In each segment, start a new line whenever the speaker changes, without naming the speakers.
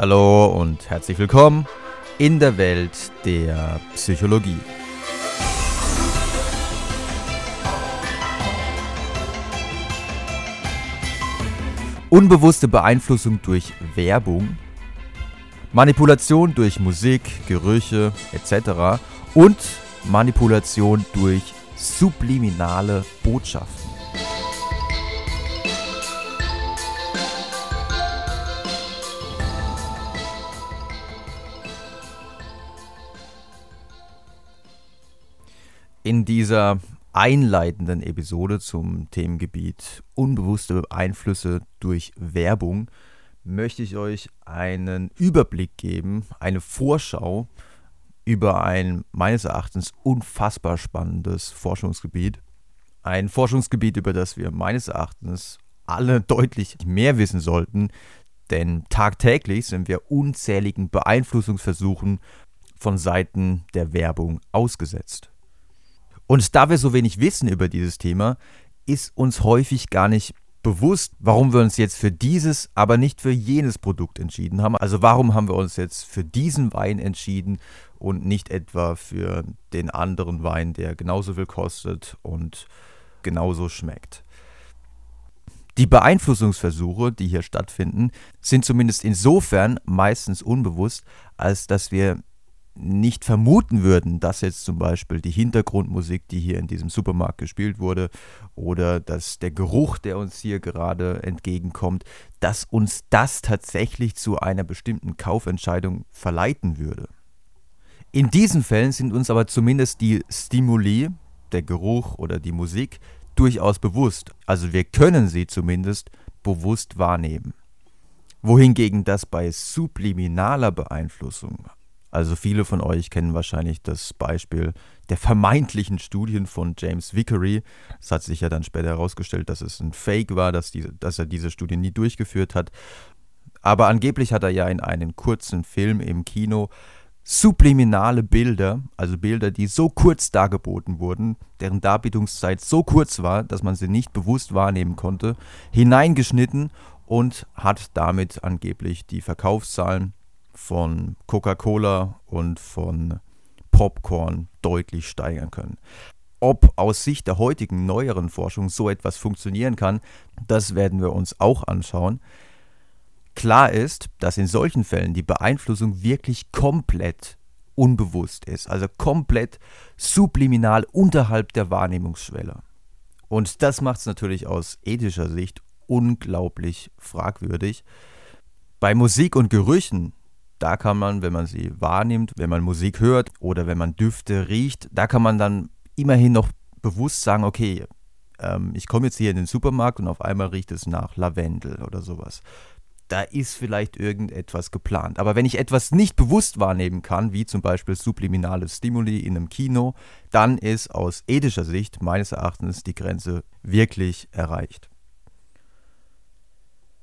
Hallo und herzlich willkommen in der Welt der Psychologie. Unbewusste Beeinflussung durch Werbung, Manipulation durch Musik, Gerüche etc. und Manipulation durch subliminale Botschaften. Dieser einleitenden Episode zum Themengebiet unbewusste Einflüsse durch Werbung möchte ich euch einen Überblick geben, eine Vorschau über ein meines Erachtens unfassbar spannendes Forschungsgebiet. Ein Forschungsgebiet, über das wir meines Erachtens alle deutlich mehr wissen sollten, denn tagtäglich sind wir unzähligen Beeinflussungsversuchen von Seiten der Werbung ausgesetzt. Und da wir so wenig wissen über dieses Thema, ist uns häufig gar nicht bewusst, warum wir uns jetzt für dieses, aber nicht für jenes Produkt entschieden haben. Also warum haben wir uns jetzt für diesen Wein entschieden und nicht etwa für den anderen Wein, der genauso viel kostet und genauso schmeckt. Die Beeinflussungsversuche, die hier stattfinden, sind zumindest insofern meistens unbewusst, als dass wir nicht vermuten würden, dass jetzt zum Beispiel die Hintergrundmusik, die hier in diesem Supermarkt gespielt wurde, oder dass der Geruch, der uns hier gerade entgegenkommt, dass uns das tatsächlich zu einer bestimmten Kaufentscheidung verleiten würde. In diesen Fällen sind uns aber zumindest die Stimuli, der Geruch oder die Musik, durchaus bewusst. Also wir können sie zumindest bewusst wahrnehmen. Wohingegen das bei subliminaler Beeinflussung, also viele von euch kennen wahrscheinlich das Beispiel der vermeintlichen Studien von James Vickery. Es hat sich ja dann später herausgestellt, dass es ein Fake war, dass, die, dass er diese Studien nie durchgeführt hat. Aber angeblich hat er ja in einem kurzen Film im Kino subliminale Bilder, also Bilder, die so kurz dargeboten wurden, deren Darbietungszeit so kurz war, dass man sie nicht bewusst wahrnehmen konnte, hineingeschnitten und hat damit angeblich die Verkaufszahlen von Coca-Cola und von Popcorn deutlich steigern können. Ob aus Sicht der heutigen neueren Forschung so etwas funktionieren kann, das werden wir uns auch anschauen. Klar ist, dass in solchen Fällen die Beeinflussung wirklich komplett unbewusst ist, also komplett subliminal unterhalb der Wahrnehmungsschwelle. Und das macht es natürlich aus ethischer Sicht unglaublich fragwürdig. Bei Musik und Gerüchen da kann man, wenn man sie wahrnimmt, wenn man Musik hört oder wenn man Düfte riecht, da kann man dann immerhin noch bewusst sagen, okay, ähm, ich komme jetzt hier in den Supermarkt und auf einmal riecht es nach Lavendel oder sowas. Da ist vielleicht irgendetwas geplant. Aber wenn ich etwas nicht bewusst wahrnehmen kann, wie zum Beispiel subliminale Stimuli in einem Kino, dann ist aus ethischer Sicht meines Erachtens die Grenze wirklich erreicht.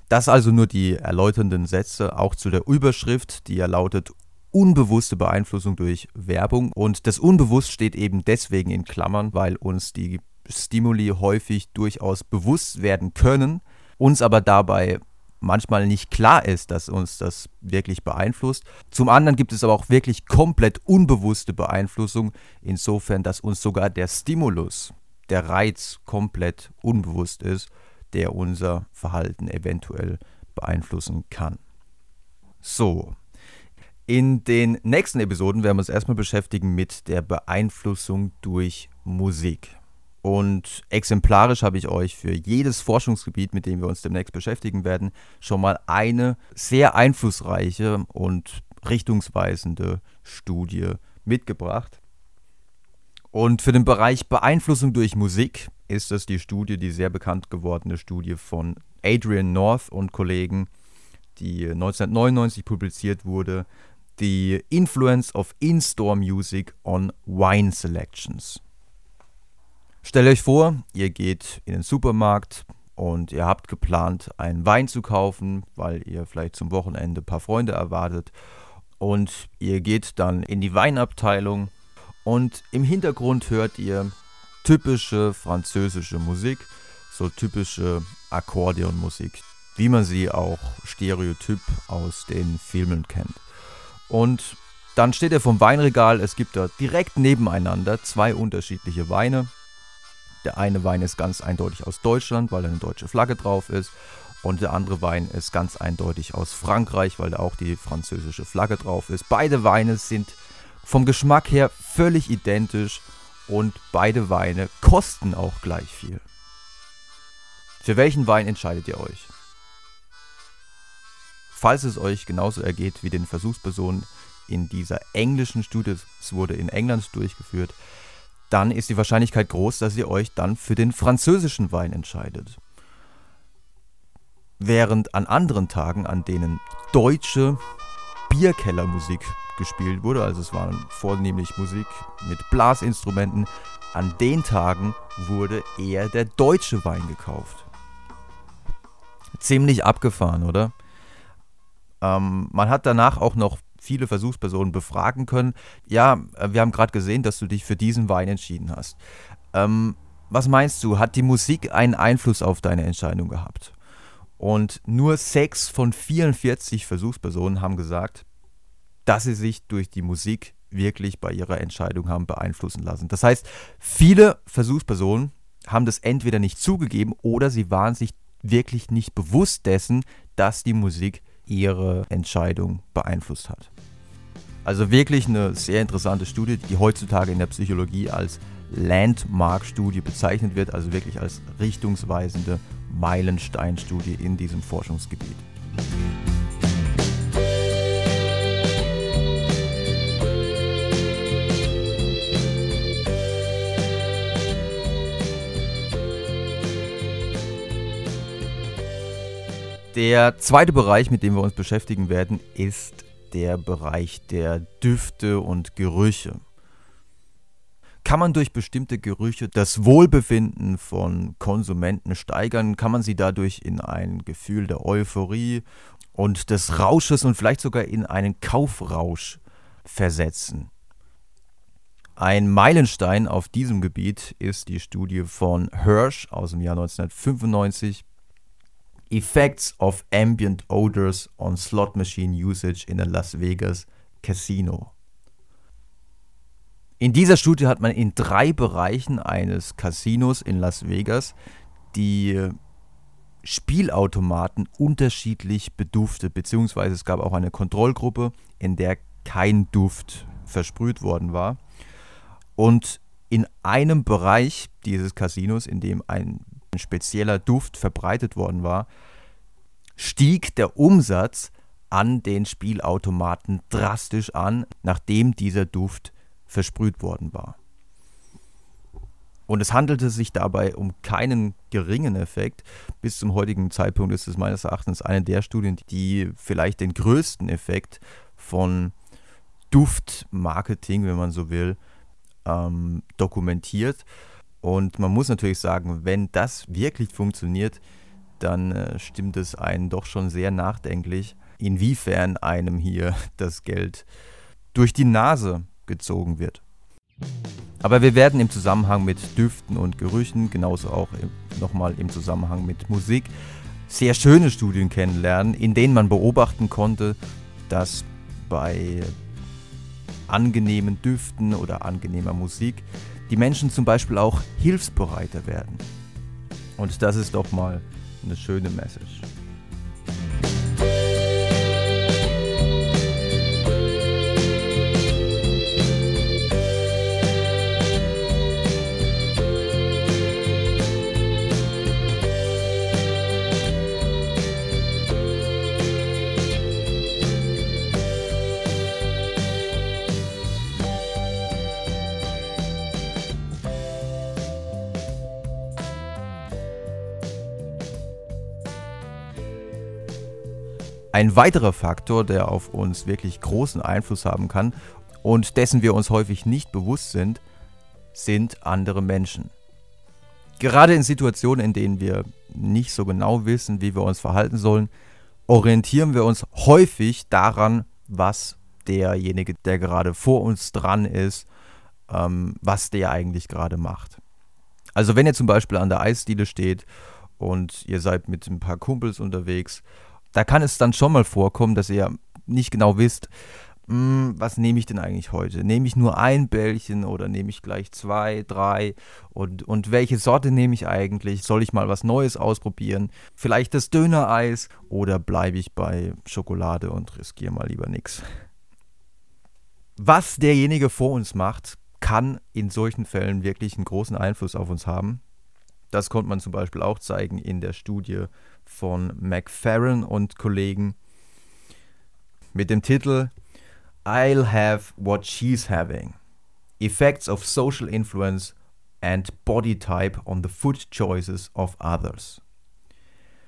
Das also nur die erläuternden Sätze auch zu der Überschrift, die ja lautet unbewusste Beeinflussung durch Werbung. Und das Unbewusst steht eben deswegen in Klammern, weil uns die Stimuli häufig durchaus bewusst werden können, uns aber dabei manchmal nicht klar ist, dass uns das wirklich beeinflusst. Zum anderen gibt es aber auch wirklich komplett unbewusste Beeinflussung, insofern, dass uns sogar der Stimulus, der Reiz komplett unbewusst ist der unser Verhalten eventuell beeinflussen kann. So, in den nächsten Episoden werden wir uns erstmal beschäftigen mit der Beeinflussung durch Musik. Und exemplarisch habe ich euch für jedes Forschungsgebiet, mit dem wir uns demnächst beschäftigen werden, schon mal eine sehr einflussreiche und richtungsweisende Studie mitgebracht. Und für den Bereich Beeinflussung durch Musik ist das die Studie, die sehr bekannt gewordene Studie von Adrian North und Kollegen, die 1999 publiziert wurde, The Influence of In-Store Music on Wine Selections. Stellt euch vor, ihr geht in den Supermarkt und ihr habt geplant, einen Wein zu kaufen, weil ihr vielleicht zum Wochenende ein paar Freunde erwartet. Und ihr geht dann in die Weinabteilung und im Hintergrund hört ihr typische französische Musik, so typische Akkordeonmusik. wie man sie auch stereotyp aus den Filmen kennt. Und dann steht er vom Weinregal, es gibt da direkt nebeneinander zwei unterschiedliche Weine. Der eine Wein ist ganz eindeutig aus Deutschland, weil da eine deutsche Flagge drauf ist. Und der andere Wein ist ganz eindeutig aus Frankreich, weil da auch die französische Flagge drauf ist. Beide Weine sind vom Geschmack her völlig identisch und beide Weine kosten auch gleich viel. Für welchen Wein entscheidet ihr euch? Falls es euch genauso ergeht wie den Versuchspersonen in dieser englischen Studie, es wurde in England durchgeführt, dann ist die Wahrscheinlichkeit groß, dass ihr euch dann für den französischen Wein entscheidet. Während an anderen Tagen, an denen deutsche Bierkellermusik gespielt wurde, also es waren vornehmlich Musik mit Blasinstrumenten, an den Tagen wurde eher der deutsche Wein gekauft. Ziemlich abgefahren, oder? Ähm, man hat danach auch noch viele Versuchspersonen befragen können. Ja, äh, wir haben gerade gesehen, dass du dich für diesen Wein entschieden hast. Ähm, was meinst du, hat die Musik einen Einfluss auf deine Entscheidung gehabt? Und nur sechs von 44 Versuchspersonen haben gesagt, dass sie sich durch die Musik wirklich bei ihrer Entscheidung haben beeinflussen lassen. Das heißt, viele Versuchspersonen haben das entweder nicht zugegeben oder sie waren sich wirklich nicht bewusst dessen, dass die Musik ihre Entscheidung beeinflusst hat. Also wirklich eine sehr interessante Studie, die heutzutage in der Psychologie als Landmark-Studie bezeichnet wird, also wirklich als richtungsweisende Meilenstein-Studie in diesem Forschungsgebiet. Der zweite Bereich, mit dem wir uns beschäftigen werden, ist der Bereich der Düfte und Gerüche. Kann man durch bestimmte Gerüche das Wohlbefinden von Konsumenten steigern? Kann man sie dadurch in ein Gefühl der Euphorie und des Rausches und vielleicht sogar in einen Kaufrausch versetzen? Ein Meilenstein auf diesem Gebiet ist die Studie von Hirsch aus dem Jahr 1995 Effects of Ambient Odors on Slot Machine Usage in a Las Vegas Casino. In dieser Studie hat man in drei Bereichen eines Casinos in Las Vegas die Spielautomaten unterschiedlich beduftet, beziehungsweise es gab auch eine Kontrollgruppe, in der kein Duft versprüht worden war. Und in einem Bereich dieses Casinos, in dem ein ein spezieller Duft verbreitet worden war, stieg der Umsatz an den Spielautomaten drastisch an, nachdem dieser Duft versprüht worden war. Und es handelte sich dabei um keinen geringen Effekt. Bis zum heutigen Zeitpunkt ist es meines Erachtens eine der Studien, die vielleicht den größten Effekt von Duftmarketing, wenn man so will, ähm, dokumentiert. Und man muss natürlich sagen, wenn das wirklich funktioniert, dann äh, stimmt es einen doch schon sehr nachdenklich, inwiefern einem hier das Geld durch die Nase gezogen wird. Aber wir werden im Zusammenhang mit Düften und Gerüchen, genauso auch nochmal im Zusammenhang mit Musik, sehr schöne Studien kennenlernen, in denen man beobachten konnte, dass bei angenehmen Düften oder angenehmer Musik die Menschen zum Beispiel auch hilfsbereiter werden. Und das ist doch mal eine schöne Message. Ein weiterer Faktor, der auf uns wirklich großen Einfluss haben kann und dessen wir uns häufig nicht bewusst sind, sind andere Menschen. Gerade in Situationen, in denen wir nicht so genau wissen, wie wir uns verhalten sollen, orientieren wir uns häufig daran, was derjenige, der gerade vor uns dran ist, ähm, was der eigentlich gerade macht. Also wenn ihr zum Beispiel an der Eisdiele steht und ihr seid mit ein paar Kumpels unterwegs. Da kann es dann schon mal vorkommen, dass ihr nicht genau wisst, hm, was nehme ich denn eigentlich heute? Nehme ich nur ein Bällchen oder nehme ich gleich zwei, drei? Und, und welche Sorte nehme ich eigentlich? Soll ich mal was Neues ausprobieren? Vielleicht das Dönereis oder bleibe ich bei Schokolade und riskiere mal lieber nichts? Was derjenige vor uns macht, kann in solchen Fällen wirklich einen großen Einfluss auf uns haben. Das konnte man zum Beispiel auch zeigen in der Studie von McFerrin und Kollegen mit dem Titel I'll have what she's having. Effects of social influence and body type on the food choices of others.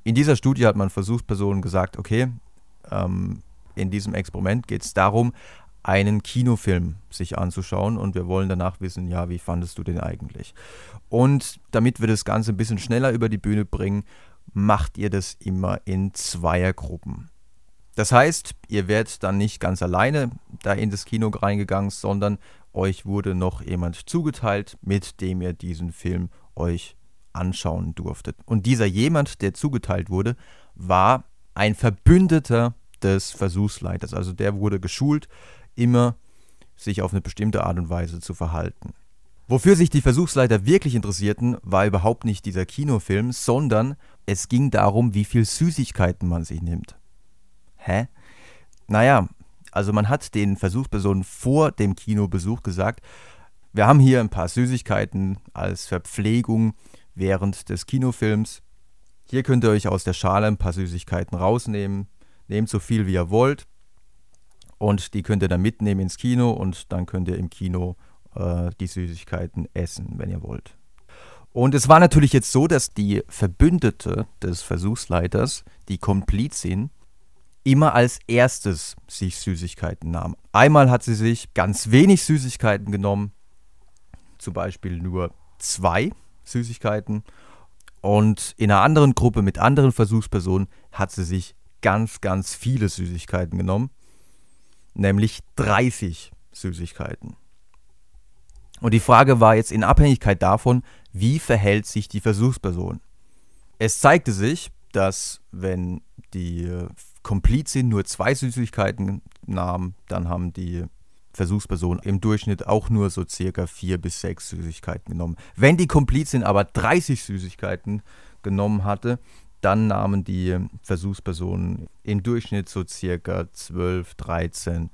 In dieser Studie hat man Versuchspersonen gesagt, okay, ähm, in diesem Experiment geht es darum, einen Kinofilm sich anzuschauen und wir wollen danach wissen, ja, wie fandest du den eigentlich? Und damit wir das Ganze ein bisschen schneller über die Bühne bringen, macht ihr das immer in Zweiergruppen. Das heißt, ihr werdet dann nicht ganz alleine da in das Kino reingegangen, sondern euch wurde noch jemand zugeteilt, mit dem ihr diesen Film euch anschauen durftet. Und dieser jemand, der zugeteilt wurde, war ein Verbündeter des Versuchsleiters. Also der wurde geschult, immer sich auf eine bestimmte Art und Weise zu verhalten. Wofür sich die Versuchsleiter wirklich interessierten, war überhaupt nicht dieser Kinofilm, sondern es ging darum, wie viel Süßigkeiten man sich nimmt. Hä? Naja, also man hat den Versuchspersonen vor dem Kinobesuch gesagt, wir haben hier ein paar Süßigkeiten als Verpflegung während des Kinofilms. Hier könnt ihr euch aus der Schale ein paar Süßigkeiten rausnehmen. Nehmt so viel wie ihr wollt. Und die könnt ihr dann mitnehmen ins Kino und dann könnt ihr im Kino äh, die Süßigkeiten essen, wenn ihr wollt. Und es war natürlich jetzt so, dass die Verbündete des Versuchsleiters, die Komplizin, immer als erstes sich Süßigkeiten nahm. Einmal hat sie sich ganz wenig Süßigkeiten genommen, zum Beispiel nur zwei Süßigkeiten. Und in einer anderen Gruppe mit anderen Versuchspersonen hat sie sich ganz, ganz viele Süßigkeiten genommen, nämlich 30 Süßigkeiten. Und die Frage war jetzt in Abhängigkeit davon, wie verhält sich die Versuchsperson. Es zeigte sich, dass wenn die Komplizin nur zwei Süßigkeiten nahm, dann haben die Versuchspersonen im Durchschnitt auch nur so circa vier bis sechs Süßigkeiten genommen. Wenn die Komplizin aber 30 Süßigkeiten genommen hatte, dann nahmen die Versuchspersonen im Durchschnitt so circa 12, 13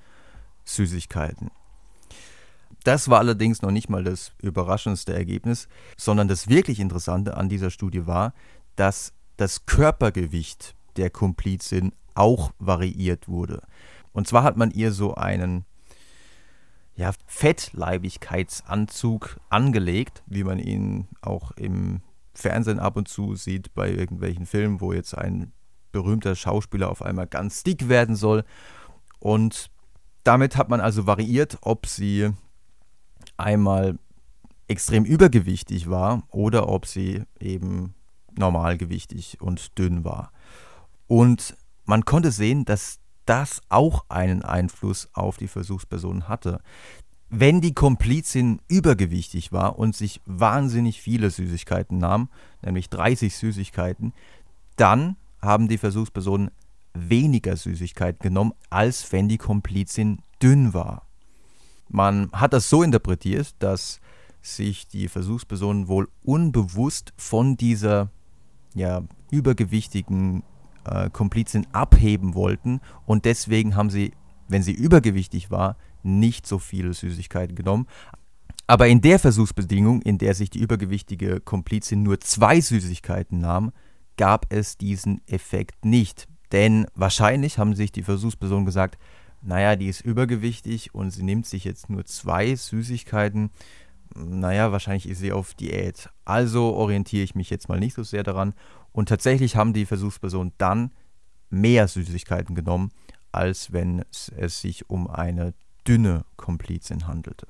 Süßigkeiten. Das war allerdings noch nicht mal das überraschendste Ergebnis, sondern das wirklich Interessante an dieser Studie war, dass das Körpergewicht der Komplizin auch variiert wurde. Und zwar hat man ihr so einen ja, Fettleibigkeitsanzug angelegt, wie man ihn auch im Fernsehen ab und zu sieht bei irgendwelchen Filmen, wo jetzt ein berühmter Schauspieler auf einmal ganz dick werden soll. Und damit hat man also variiert, ob sie einmal extrem übergewichtig war oder ob sie eben normalgewichtig und dünn war. Und man konnte sehen, dass das auch einen Einfluss auf die Versuchsperson hatte. Wenn die Komplizin übergewichtig war und sich wahnsinnig viele Süßigkeiten nahm, nämlich 30 Süßigkeiten, dann haben die Versuchspersonen weniger Süßigkeiten genommen, als wenn die Komplizin dünn war. Man hat das so interpretiert, dass sich die Versuchspersonen wohl unbewusst von dieser ja, übergewichtigen äh, Komplizin abheben wollten und deswegen haben sie, wenn sie übergewichtig war, nicht so viele Süßigkeiten genommen. Aber in der Versuchsbedingung, in der sich die übergewichtige Komplizin nur zwei Süßigkeiten nahm, gab es diesen Effekt nicht. Denn wahrscheinlich haben sich die Versuchspersonen gesagt, naja, die ist übergewichtig und sie nimmt sich jetzt nur zwei Süßigkeiten. Naja, wahrscheinlich ist sie auf Diät. Also orientiere ich mich jetzt mal nicht so sehr daran und tatsächlich haben die Versuchspersonen dann mehr Süßigkeiten genommen, als wenn es, sich um eine dünne Komplizin handelte.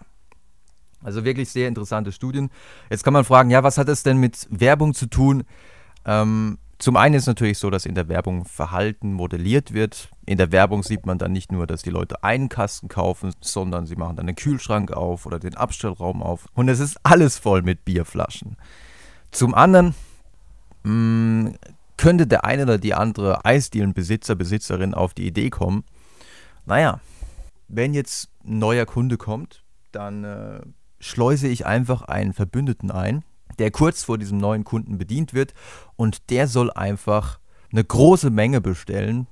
Also wirklich sehr interessante Studien. Jetzt kann man fragen, ja, was hat es denn mit Werbung zu tun? Ähm, zum einen ist natürlich so, dass in der Werbung Verhalten modelliert wird. In der Werbung sieht man dann nicht nur, dass die Leute einen Kasten kaufen, sondern sie machen dann den Kühlschrank auf oder den Abstellraum auf. Und es ist alles voll mit Bierflaschen. Zum anderen mh, hm, könnte der eine oder die andere Eisdielenbesitzer, Besitzerin auf die Idee kommen, naja, wenn jetzt ein neuer Kunde kommt, dann äh, schleuse ich einfach einen Verbündeten ein, der kurz vor diesem neuen Kunden bedient wird und der soll einfach eine große Menge bestellen.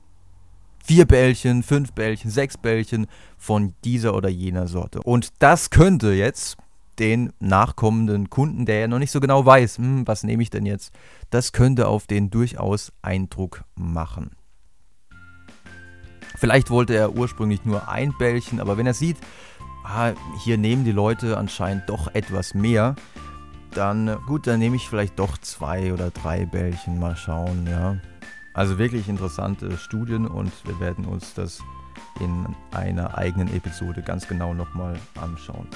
Vier Bällchen, fünf Bällchen, sechs Bällchen von dieser oder jener Sorte. Und das könnte jetzt den nachkommenden Kunden, der ja noch nicht so genau weiß, hm, was nehme ich denn jetzt, das könnte auf den durchaus Eindruck machen. Vielleicht wollte er ursprünglich nur ein Bällchen, aber wenn er sieht, ah, hier nehmen die Leute anscheinend doch etwas mehr, dann gut, dann nehme ich vielleicht doch zwei oder drei Bällchen, mal schauen, ja. Also wirklich interessante Studien und wir werden uns das in einer eigenen Episode ganz genau nochmal anschauen.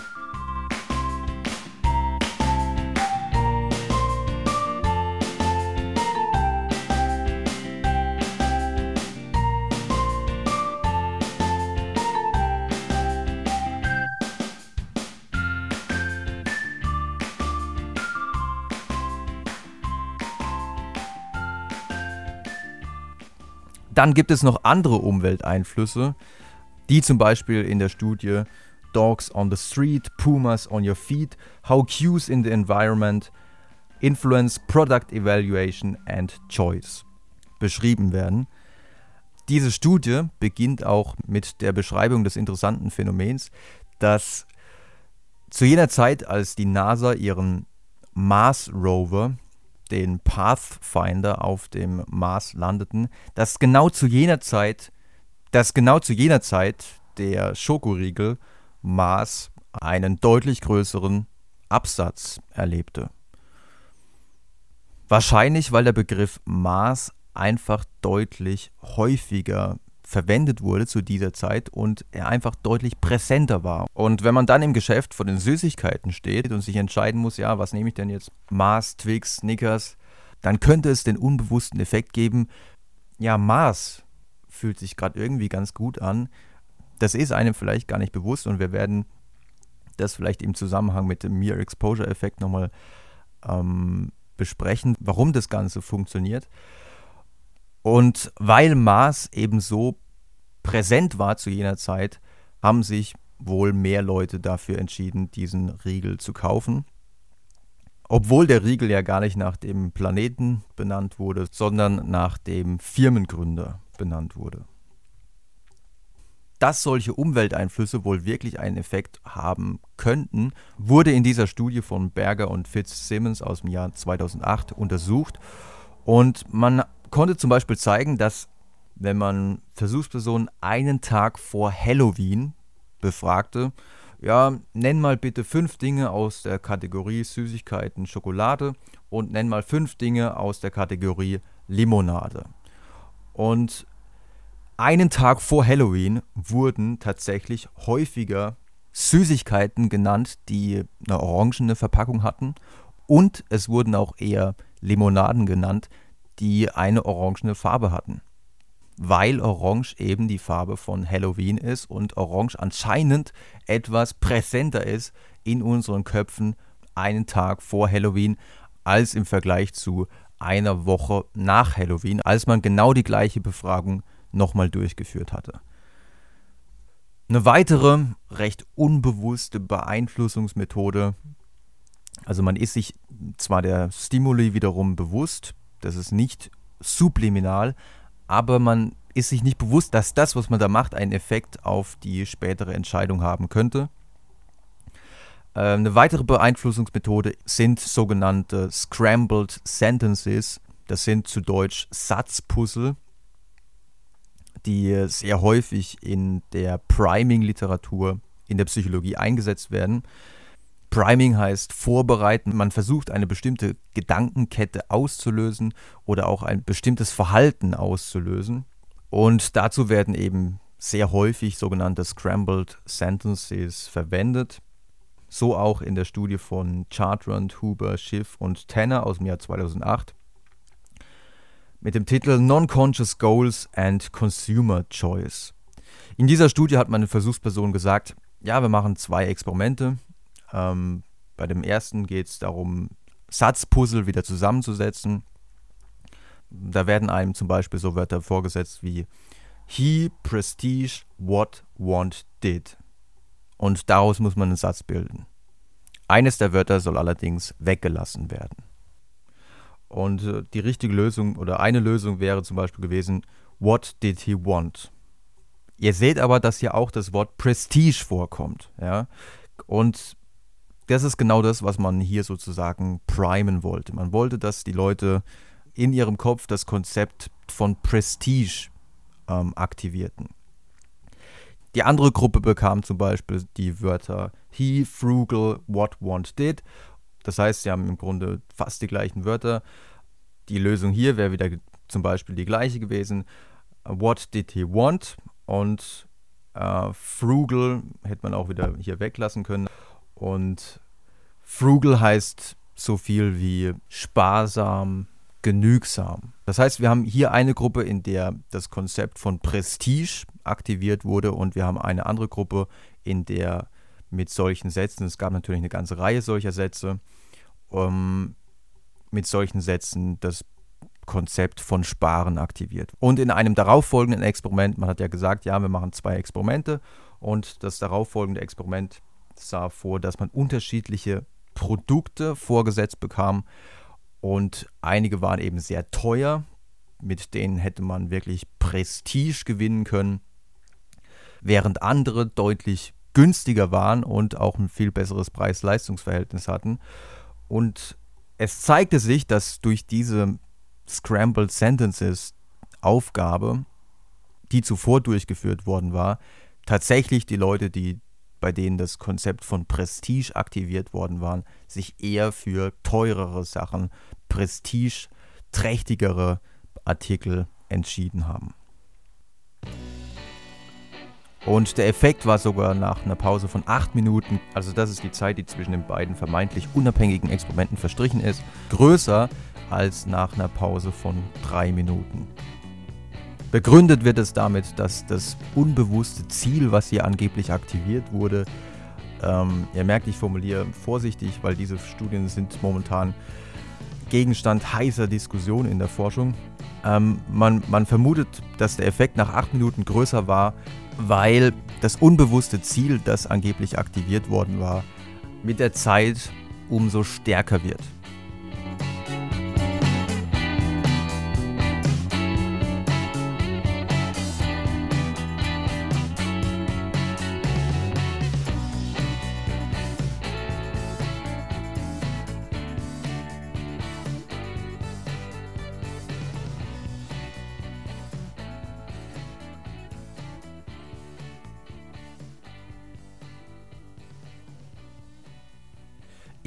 Dann gibt es noch andere Umwelteinflüsse, die zum Beispiel in der Studie Dogs on the Street, Pumas on Your Feet, How Cues in the Environment Influence Product Evaluation and Choice beschrieben werden. Diese Studie beginnt auch mit der Beschreibung des interessanten Phänomens, dass zu jener Zeit, als die NASA ihren Mars Rover den Pathfinder auf dem Mars landeten, dass genau zu jener Zeit, dass genau zu jener Zeit der Schokoriegel Mars einen deutlich größeren Absatz erlebte. Wahrscheinlich, weil der Begriff Mars einfach deutlich häufiger verwendet wurde zu dieser Zeit und er einfach deutlich präsenter war. Und wenn man dann im Geschäft vor den Süßigkeiten steht und sich entscheiden muss, ja, was nehme ich denn jetzt? Mars, Twix, Snickers, dann könnte es den unbewussten Effekt geben, ja, Mars fühlt sich gerade irgendwie ganz gut an. Das ist einem vielleicht gar nicht bewusst und wir werden das vielleicht im Zusammenhang mit dem Mere Exposure Effekt nochmal ähm, besprechen, warum das Ganze funktioniert. Und weil Mars eben so präsent war zu jener Zeit, haben sich wohl mehr Leute dafür entschieden, diesen Riegel zu kaufen. Obwohl der Riegel ja gar nicht nach dem Planeten benannt wurde, sondern nach dem Firmengründer benannt wurde. Dass solche Umwelteinflüsse wohl wirklich einen Effekt haben könnten, wurde in dieser Studie von Berger und Fitzsimmons aus dem Jahr 2008 untersucht und man konnte zum Beispiel zeigen, dass wenn man Versuchspersonen einen Tag vor Halloween befragte, ja, nenn mal bitte fünf Dinge aus der Kategorie Süßigkeiten, Schokolade und nenn mal fünf Dinge aus der Kategorie Limonade. Und einen Tag vor Halloween wurden tatsächlich häufiger Süßigkeiten genannt, die eine orangene Verpackung hatten. Und es wurden auch eher Limonaden genannt, die eine orangene Farbe hatten. Weil Orange eben die Farbe von Halloween ist und Orange anscheinend etwas präsenter ist in unseren Köpfen einen Tag vor Halloween als im Vergleich zu einer Woche nach Halloween, als man genau die gleiche Befragung nochmal durchgeführt hatte. Eine weitere recht unbewusste Beeinflussungsmethode, also man ist sich zwar der Stimuli wiederum bewusst, das ist nicht subliminal, aber man ist sich nicht bewusst, dass das, was man da macht, einen Effekt auf die spätere Entscheidung haben könnte. Ähm, eine weitere Beeinflussungsmethode sind sogenannte Scrambled Sentences. Das sind zu Deutsch Satzpuzzle, die sehr häufig in der Priming-Literatur in der Psychologie eingesetzt werden. Priming heißt vorbereiten. Man versucht eine bestimmte Gedankenkette auszulösen oder auch ein bestimmtes Verhalten auszulösen. Und dazu werden eben sehr häufig sogenannte Scrambled Sentences verwendet. So auch in der Studie von Chartrand, Huber, Schiff und Tanner aus dem Jahr 2008 mit dem Titel Non-Conscious Goals and Consumer Choice. In dieser Studie hat meine Versuchsperson gesagt, ja, wir machen zwei Experimente. Ähm, bei dem ersten geht es darum, Satzpuzzle wieder zusammenzusetzen. Da werden einem zum Beispiel so Wörter vorgesetzt wie He, Prestige, What, Want, Did. Und daraus muss man einen Satz bilden. Eines der Wörter soll allerdings weggelassen werden. Und äh, die richtige Lösung oder eine Lösung wäre zum Beispiel gewesen, What did he want? Ihr seht aber, dass hier auch das Wort Prestige vorkommt. Ja? Und das ist genau das, was man hier sozusagen primen wollte. Man wollte, dass die Leute in ihrem Kopf das Konzept von Prestige ähm, aktivierten. Die andere Gruppe bekam zum Beispiel die Wörter he, frugal, what, want, did. Das heißt, sie haben im Grunde fast die gleichen Wörter. Die Lösung hier wäre wieder zum Beispiel die gleiche gewesen. What did he want? Und äh, frugal hätte man auch wieder hier weglassen können. Und frugal heißt so viel wie sparsam, genügsam. Das heißt, wir haben hier eine Gruppe, in der das Konzept von Prestige aktiviert wurde und wir haben eine andere Gruppe, in der mit solchen Sätzen, es gab natürlich eine ganze Reihe solcher Sätze, um, mit solchen Sätzen das Konzept von Sparen aktiviert. Und in einem darauffolgenden Experiment, man hat ja gesagt, ja, wir machen zwei Experimente und das darauffolgende Experiment sah vor, dass man unterschiedliche Produkte vorgesetzt bekam und einige waren eben sehr teuer, mit denen hätte man wirklich Prestige gewinnen können, während andere deutlich günstiger waren und auch ein viel besseres Preis-Leistungs-Verhältnis hatten. Und es zeigte sich, dass durch diese Scrambled Sentences Aufgabe, die zuvor durchgeführt worden war, tatsächlich die Leute, die bei denen das Konzept von Prestige aktiviert worden waren, sich eher für teurere Sachen, prestigeträchtigere Artikel entschieden haben. Und der Effekt war sogar nach einer Pause von 8 Minuten, also das ist die Zeit, die zwischen den beiden vermeintlich unabhängigen Experimenten verstrichen ist, größer als nach einer Pause von 3 Minuten. Begründet wird es damit, dass das unbewusste Ziel, was hier angeblich aktiviert wurde, ähm, ihr merkt, ich formuliere vorsichtig, weil diese Studien sind momentan Gegenstand heißer Diskussion in der Forschung. Ähm, man, man vermutet, dass der Effekt nach acht Minuten größer war, weil das unbewusste Ziel, das angeblich aktiviert worden war, mit der Zeit umso stärker wird.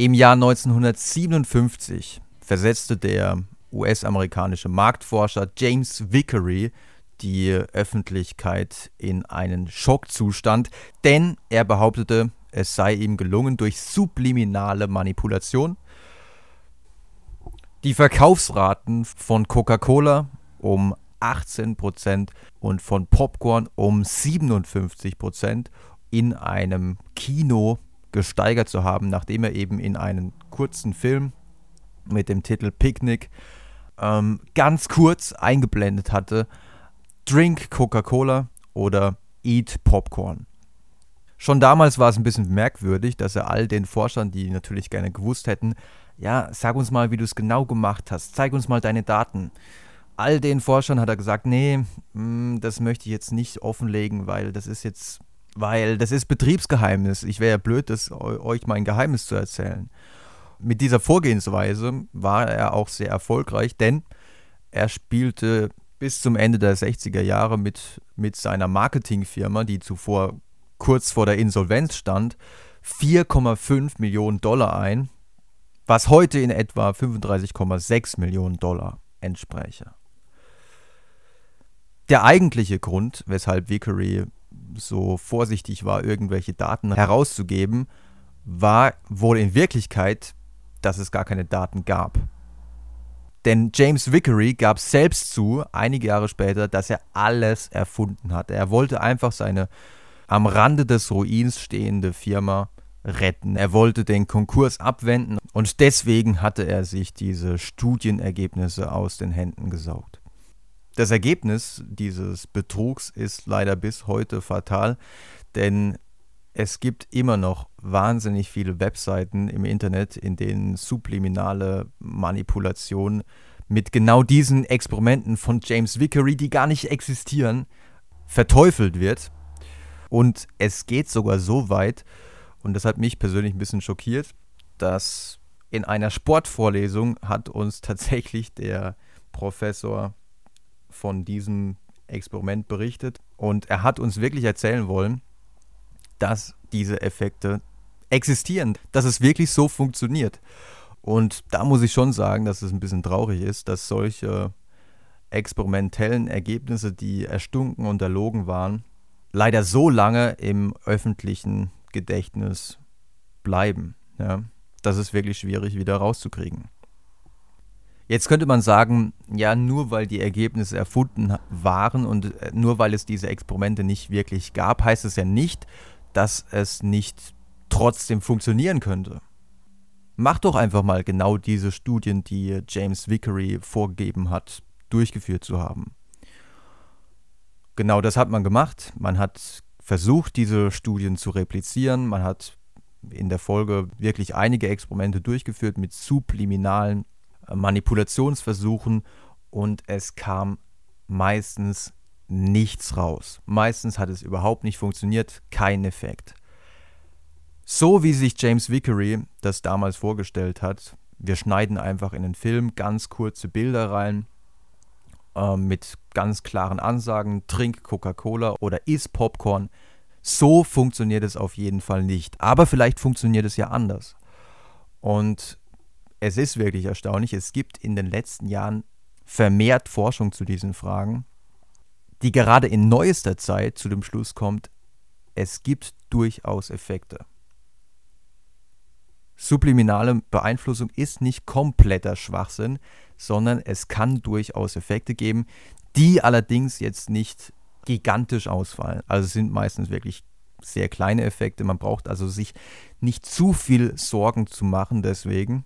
Im Jahr 1957 versetzte der US-amerikanische Marktforscher James Vickery die Öffentlichkeit in einen Schockzustand, denn er behauptete, es sei ihm gelungen, durch subliminale Manipulation die Verkaufsraten von Coca-Cola um 18% und von Popcorn um 57% in einem Kino gesteigert zu haben, nachdem er eben in einen kurzen Film mit dem Titel Picnic ähm, ganz kurz eingeblendet hatte, Drink Coca-Cola oder Eat Popcorn. Schon damals war es ein bisschen merkwürdig, dass er all den Forschern, die natürlich gerne gewusst hätten, ja, sag uns mal, wie du es genau gemacht hast, zeig uns mal deine Daten. All den Forschern hat er gesagt, nee, mm, das möchte ich jetzt nicht offenlegen, weil das ist jetzt weil das ist Betriebsgeheimnis. Ich wäre ja blöd, das euch mein Geheimnis zu erzählen. Mit dieser Vorgehensweise war er auch sehr erfolgreich, denn er spielte bis zum Ende der 60er Jahre mit, mit seiner Marketingfirma, die zuvor kurz vor der Insolvenz stand, 4,5 Millionen Dollar ein, was heute in etwa 35,6 Millionen Dollar entspräche. Der eigentliche Grund, weshalb Vickery so vorsichtig war, irgendwelche Daten herauszugeben, war wohl in Wirklichkeit, dass es gar keine Daten gab. Denn James Vickery gab selbst zu, einige Jahre später, dass er alles erfunden hatte. Er wollte einfach seine am Rande des Ruins stehende Firma retten. Er wollte den Konkurs abwenden und deswegen hatte er sich diese Studienergebnisse aus den Händen gesaugt. Das Ergebnis dieses Betrugs ist leider bis heute fatal, denn es gibt immer noch wahnsinnig viele Webseiten im Internet, in denen subliminale Manipulation mit genau diesen Experimenten von James Vickery, die gar nicht existieren, verteufelt wird. Und es geht sogar so weit, und das hat mich persönlich ein bisschen schockiert, dass in einer Sportvorlesung hat uns tatsächlich der Professor von diesem Experiment berichtet. Und er hat uns wirklich erzählen wollen, dass diese Effekte existieren, dass es wirklich so funktioniert. Und da muss ich schon sagen, dass es ein bisschen traurig ist, dass solche experimentellen Ergebnisse, die erstunken und erlogen waren, leider so lange im öffentlichen Gedächtnis bleiben. Ja? Das ist wirklich schwierig wieder rauszukriegen. Jetzt könnte man sagen, ja, nur weil die Ergebnisse erfunden waren und äh, nur weil es diese Experimente nicht wirklich gab, heißt es ja nicht, dass es nicht trotzdem funktionieren könnte. Mach doch einfach mal genau diese Studien, die James Vickery vorgegeben hat, durchgeführt zu haben. Genau das hat man gemacht. Man hat versucht, diese Studien zu replizieren. Man hat in der Folge wirklich einige Experimente durchgeführt mit subliminalen Manipulationsversuchen und es kam meistens nichts raus. Meistens hat es überhaupt nicht funktioniert, kein Effekt. So wie sich James Vickery das damals vorgestellt hat, wir schneiden einfach in den Film ganz kurze Bilder rein äh, mit ganz klaren Ansagen, trink Coca-Cola oder iss Popcorn. So funktioniert es auf jeden Fall nicht. Aber vielleicht funktioniert es ja anders. Und es ist wirklich erstaunlich, es gibt in den letzten Jahren vermehrt Forschung zu diesen Fragen, die gerade in neuester Zeit zu dem Schluss kommt, es gibt durchaus Effekte. Subliminale Beeinflussung ist nicht kompletter Schwachsinn, sondern es kann durchaus Effekte geben, die allerdings jetzt nicht gigantisch ausfallen. Also es sind meistens wirklich sehr kleine Effekte. Man braucht also sich nicht zu viel Sorgen zu machen deswegen,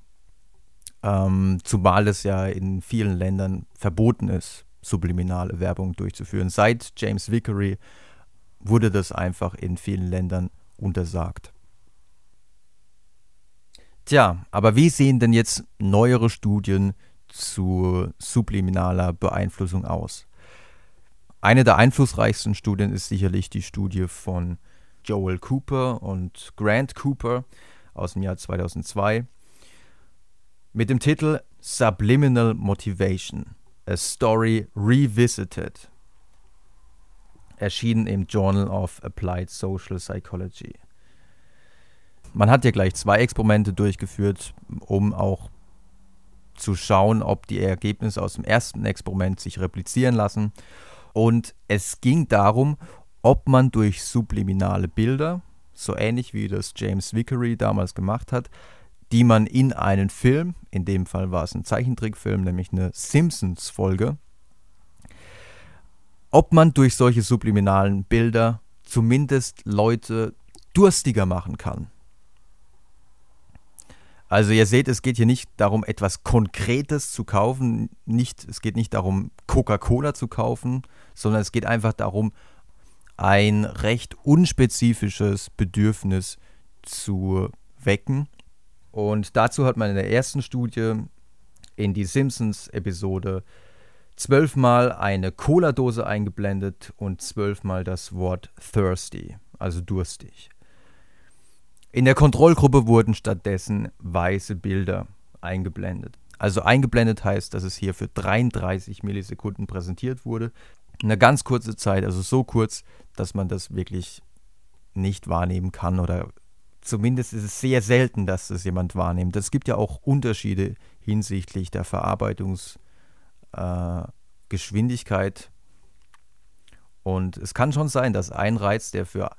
ähm, zumal es ja in vielen Ländern verboten ist, subliminale Werbung durchzuführen. Seit James Vickery wurde das einfach in vielen Ländern untersagt. Tja, aber wie sehen denn jetzt neuere Studien zu subliminaler Beeinflussung aus? Eine der einflussreichsten Studien ist sicherlich die Studie von Joel Cooper und Grant Cooper aus dem Jahr 2002 mit dem Titel Subliminal Motivation, a Story Revisited, erschienen im Journal of Applied Social Psychology. Man hat ja gleich zwei Experimente durchgeführt, um auch zu schauen, ob die Ergebnisse aus dem ersten Experiment sich replizieren lassen. Und es ging darum, ob man durch subliminale Bilder, so ähnlich wie das James Vickery damals gemacht hat, die man in einen Film, in dem Fall war es ein Zeichentrickfilm, nämlich eine Simpsons-Folge, ob man durch solche subliminalen Bilder zumindest Leute durstiger machen kann. Also ihr seht, es geht hier nicht darum, etwas Konkretes zu kaufen. Nicht, es geht nicht darum, Coca-Cola zu kaufen, sondern es geht einfach darum, ein recht unspezifisches Bedürfnis zu wecken. Und dazu hat man in der ersten Studie in die Simpsons-Episode zwölfmal eine Cola-Dose eingeblendet und zwölfmal das Wort thirsty, also durstig. In der Kontrollgruppe wurden stattdessen weiße Bilder eingeblendet. Also eingeblendet heißt, dass es hier für 33 Millisekunden präsentiert wurde. Eine ganz kurze Zeit, also so kurz, dass man das wirklich nicht wahrnehmen kann oder zumindest ist es sehr selten, dass das jemand wahrnimmt. Es gibt ja auch Unterschiede hinsichtlich der Verarbeitungsgeschwindigkeit. Äh, und es kann schon sein, dass ein Reiz, der für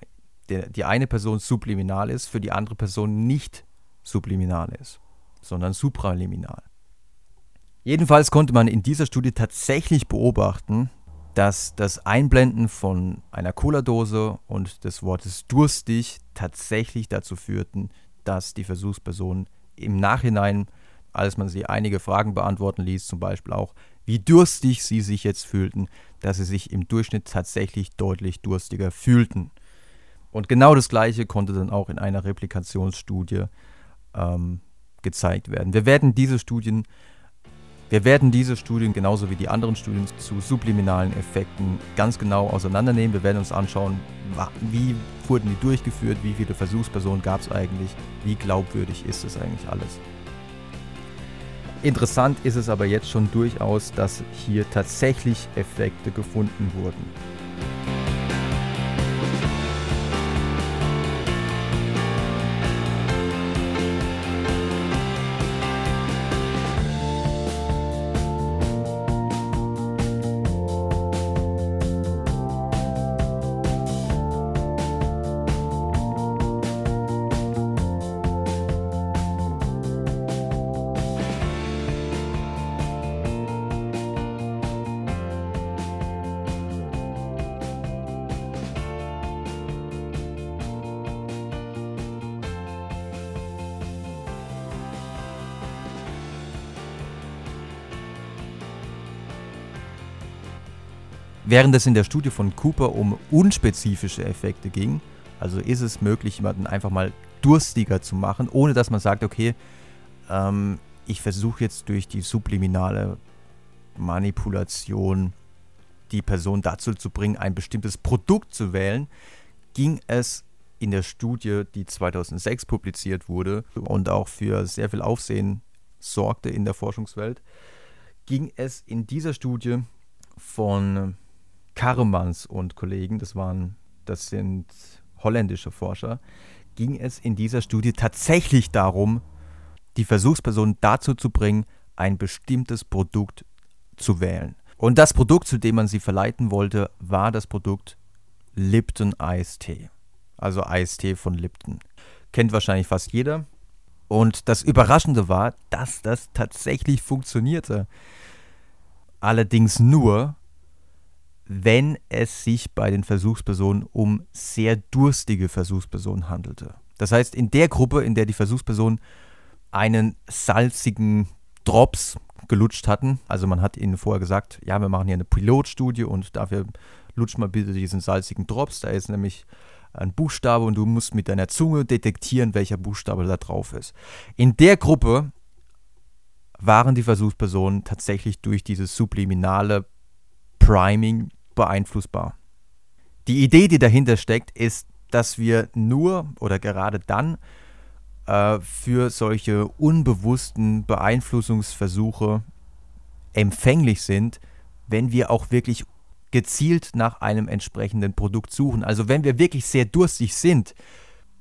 der, die eine Person subliminal ist, für die andere Person nicht subliminal ist, sondern supraliminal. Jedenfalls konnte man in dieser Studie tatsächlich beobachten, dass das Einblenden von einer Cola-Dose und des Wortes durstig tatsächlich dazu führten, dass die Versuchspersonen im Nachhinein, als man sie einige Fragen beantworten ließ, zum Beispiel auch, wie durstig sie sich jetzt fühlten, dass sie sich im Durchschnitt tatsächlich deutlich durstiger fühlten. Und genau das Gleiche konnte dann auch in einer Replikationsstudie ähm, gezeigt werden. Wir werden diese Studien wir werden diese Studien genauso wie die anderen Studien zu subliminalen Effekten ganz genau auseinandernehmen. Wir werden uns anschauen, wie wurden die durchgeführt, wie viele Versuchspersonen gab es eigentlich, wie glaubwürdig ist es eigentlich alles. Interessant ist es aber jetzt schon durchaus, dass hier tatsächlich Effekte gefunden wurden. Während es in der Studie von Cooper um unspezifische Effekte ging, also ist es möglich, jemanden einfach mal durstiger zu machen, ohne dass man sagt, okay, ähm, ich versuche jetzt durch die subliminale Manipulation die Person dazu zu bringen, ein bestimmtes Produkt zu wählen, ging es in der Studie, die 2006 publiziert wurde und auch für sehr viel Aufsehen sorgte in der Forschungswelt, ging es in dieser Studie von Karremans und Kollegen, das waren, das sind holländische Forscher, ging es in dieser Studie tatsächlich darum, die Versuchspersonen dazu zu bringen, ein bestimmtes Produkt zu wählen. Und das Produkt, zu dem man sie verleiten wollte, war das Produkt Lipton Eistee. Also Eistee von Lipton. Kennt wahrscheinlich fast jeder. Und das Überraschende war, dass das tatsächlich funktionierte. Allerdings nur, wenn es sich bei den Versuchspersonen um sehr durstige Versuchspersonen handelte. Das heißt, in der Gruppe, in der die Versuchspersonen einen salzigen Drops gelutscht hatten, also man hat ihnen vorher gesagt, ja, wir machen hier eine Pilotstudie und dafür lutscht mal bitte diesen salzigen Drops, da ist nämlich ein Buchstabe und du musst mit deiner Zunge detektieren, welcher Buchstabe da drauf ist. In der Gruppe waren die Versuchspersonen tatsächlich durch dieses subliminale Priming beeinflussbar. Die Idee, die dahinter steckt, ist, dass wir nur oder gerade dann äh, für solche unbewussten Beeinflussungsversuche empfänglich sind, wenn wir auch wirklich gezielt nach einem entsprechenden Produkt suchen. Also wenn wir wirklich sehr durstig sind,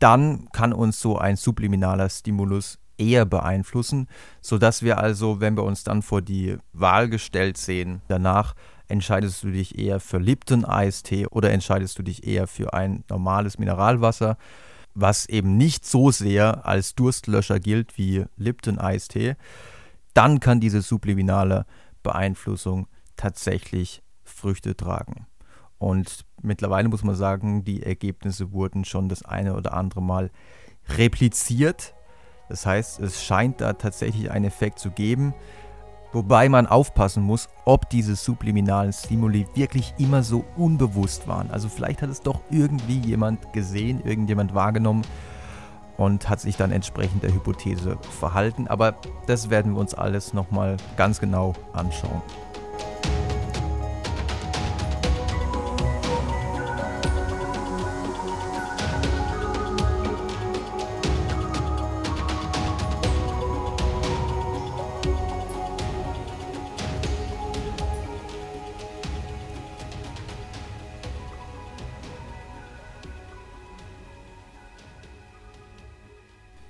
dann kann uns so ein subliminaler Stimulus eher beeinflussen, sodass wir also, wenn wir uns dann vor die Wahl gestellt sehen, danach entscheidest du dich eher für Lipton-Eistee oder entscheidest du dich eher für ein normales Mineralwasser, was eben nicht so sehr als Durstlöscher gilt wie Lipton-Eistee, dann kann diese subliminale Beeinflussung tatsächlich Früchte tragen. Und mittlerweile muss man sagen, die Ergebnisse wurden schon das eine oder andere Mal repliziert. Das heißt, es scheint da tatsächlich einen Effekt zu geben. Wobei man aufpassen muss, ob diese subliminalen Stimuli wirklich immer so unbewusst waren. Also vielleicht hat es doch irgendwie jemand gesehen, irgendjemand wahrgenommen und hat sich dann entsprechend der Hypothese verhalten. Aber das werden wir uns alles nochmal ganz genau anschauen.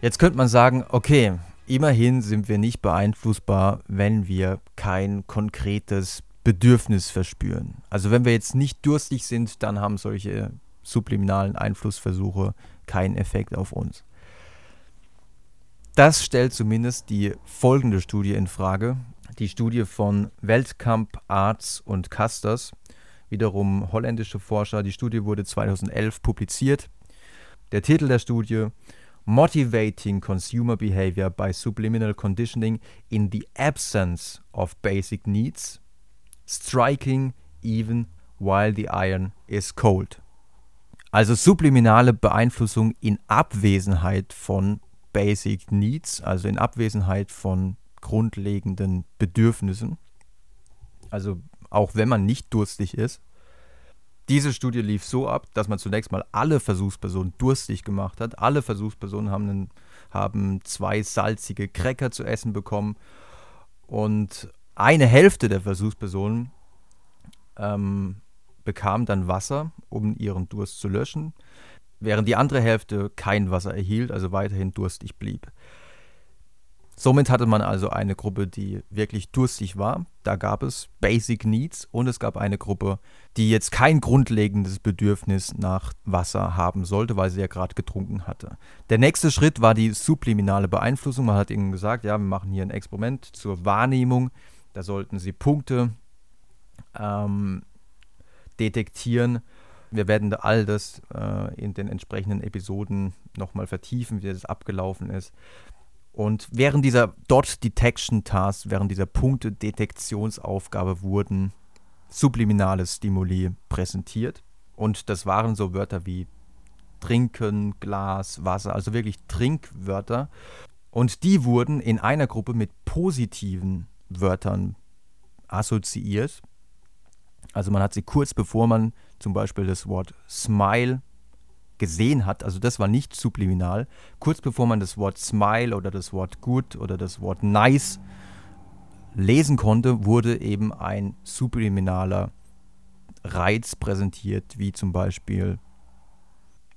Jetzt könnte man sagen, okay, immerhin sind wir nicht beeinflussbar, wenn wir kein konkretes Bedürfnis verspüren. Also wenn wir jetzt nicht durstig sind, dann haben solche subliminalen Einflussversuche keinen Effekt auf uns. Das stellt zumindest die folgende Studie in Frage. Die Studie von Weltkamp, Arts und Casters. wiederum holländische Forscher. Die Studie wurde 2011 publiziert. Der Titel der Studie Motivating Consumer Behavior by Subliminal Conditioning in the Absence of Basic Needs, Striking even while the iron is cold. Also subliminale Beeinflussung in Abwesenheit von Basic Needs, also in Abwesenheit von grundlegenden Bedürfnissen. Also auch wenn man nicht durstig ist. Diese Studie lief so ab, dass man zunächst mal alle Versuchspersonen durstig gemacht hat. Alle Versuchspersonen haben, einen, haben zwei salzige Cracker zu essen bekommen und eine Hälfte der Versuchspersonen ähm, bekam dann Wasser, um ihren Durst zu löschen, während die andere Hälfte kein Wasser erhielt, also weiterhin durstig blieb. Somit hatte man also eine Gruppe, die wirklich durstig war. Da gab es Basic Needs und es gab eine Gruppe, die jetzt kein grundlegendes Bedürfnis nach Wasser haben sollte, weil sie ja gerade getrunken hatte. Der nächste Schritt war die subliminale Beeinflussung. Man hat ihnen gesagt, ja, wir machen hier ein Experiment zur Wahrnehmung. Da sollten sie Punkte ähm, detektieren. Wir werden all das äh, in den entsprechenden Episoden nochmal vertiefen, wie das abgelaufen ist. Und während dieser Dot Detection Task, während dieser Punkte-Detektionsaufgabe wurden subliminale Stimuli präsentiert. Und das waren so Wörter wie Trinken, Glas, Wasser, also wirklich Trinkwörter. Und die wurden in einer Gruppe mit positiven Wörtern assoziiert. Also man hat sie kurz bevor man zum Beispiel das Wort Smile gesehen hat, also das war nicht subliminal, kurz bevor man das Wort Smile oder das Wort Good oder das Wort Nice lesen konnte, wurde eben ein subliminaler Reiz präsentiert, wie zum Beispiel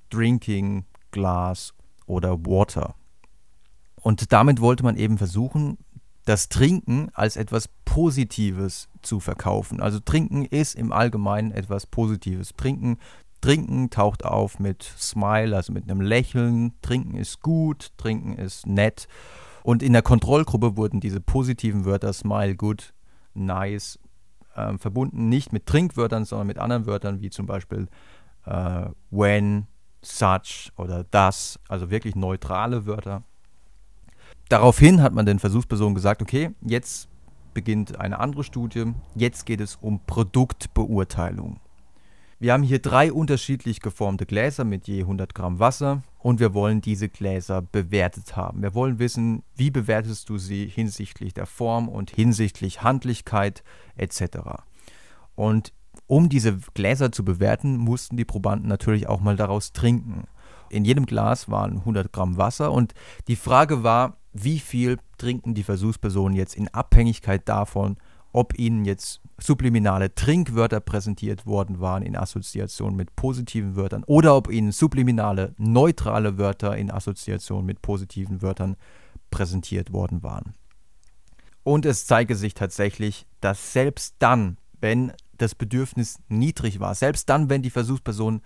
Drinking, Glass oder Water. Und damit wollte man eben versuchen, das Trinken als etwas Positives zu verkaufen. Also Trinken ist im Allgemeinen etwas Positives. Trinken Trinken taucht auf mit Smile, also mit einem Lächeln. Trinken ist gut, Trinken ist nett. Und in der Kontrollgruppe wurden diese positiven Wörter Smile, Good, Nice äh, verbunden, nicht mit Trinkwörtern, sondern mit anderen Wörtern wie zum Beispiel äh, When, Such oder Das, also wirklich neutrale Wörter. Daraufhin hat man den Versuchspersonen gesagt, okay, jetzt beginnt eine andere Studie, jetzt geht es um Produktbeurteilung. Wir haben hier drei unterschiedlich geformte Gläser mit je 100 Gramm Wasser und wir wollen diese Gläser bewertet haben. Wir wollen wissen, wie bewertest du sie hinsichtlich der Form und hinsichtlich Handlichkeit etc. Und um diese Gläser zu bewerten, mussten die Probanden natürlich auch mal daraus trinken. In jedem Glas waren 100 Gramm Wasser und die Frage war, wie viel trinken die Versuchspersonen jetzt in Abhängigkeit davon, ob ihnen jetzt subliminale Trinkwörter präsentiert worden waren in Assoziation mit positiven Wörtern oder ob ihnen subliminale neutrale Wörter in Assoziation mit positiven Wörtern präsentiert worden waren. Und es zeige sich tatsächlich, dass selbst dann, wenn das Bedürfnis niedrig war, selbst dann, wenn die Versuchspersonen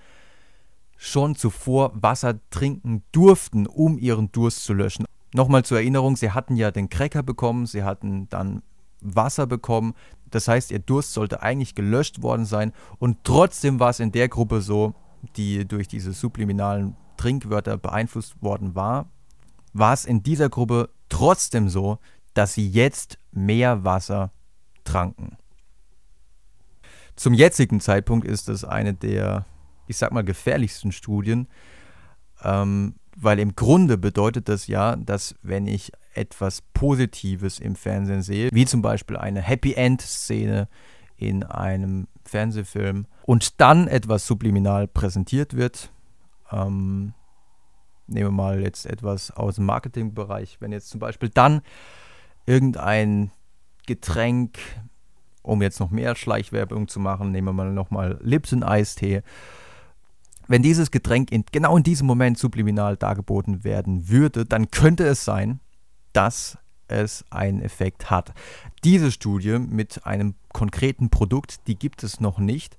schon zuvor Wasser trinken durften, um ihren Durst zu löschen. Nochmal zur Erinnerung, sie hatten ja den Cracker bekommen, sie hatten dann Wasser bekommen. Das heißt, ihr Durst sollte eigentlich gelöscht worden sein. Und trotzdem war es in der Gruppe so, die durch diese subliminalen Trinkwörter beeinflusst worden war, war es in dieser Gruppe trotzdem so, dass sie jetzt mehr Wasser tranken. Zum jetzigen Zeitpunkt ist es eine der, ich sag mal, gefährlichsten Studien, ähm, weil im Grunde bedeutet das ja, dass wenn ich etwas Positives im Fernsehen sehe, wie zum Beispiel eine Happy End-Szene in einem Fernsehfilm. Und dann etwas subliminal präsentiert wird, ähm, nehmen wir mal jetzt etwas aus dem Marketingbereich, wenn jetzt zum Beispiel dann irgendein Getränk, um jetzt noch mehr Schleichwerbung zu machen, nehmen wir mal nochmal Lipton Eistee, wenn dieses Getränk in, genau in diesem Moment subliminal dargeboten werden würde, dann könnte es sein, dass es einen Effekt hat. Diese Studie mit einem konkreten Produkt, die gibt es noch nicht.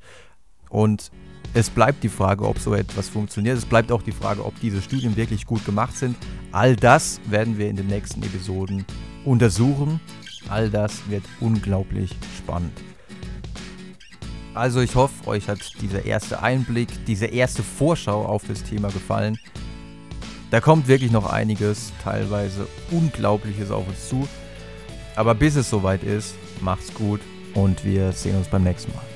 Und es bleibt die Frage, ob so etwas funktioniert. Es bleibt auch die Frage, ob diese Studien wirklich gut gemacht sind. All das werden wir in den nächsten Episoden untersuchen. All das wird unglaublich spannend. Also ich hoffe, euch hat dieser erste Einblick, diese erste Vorschau auf das Thema gefallen. Da kommt wirklich noch einiges, teilweise Unglaubliches auf uns zu. Aber bis es soweit ist, macht's gut und wir sehen uns beim nächsten Mal.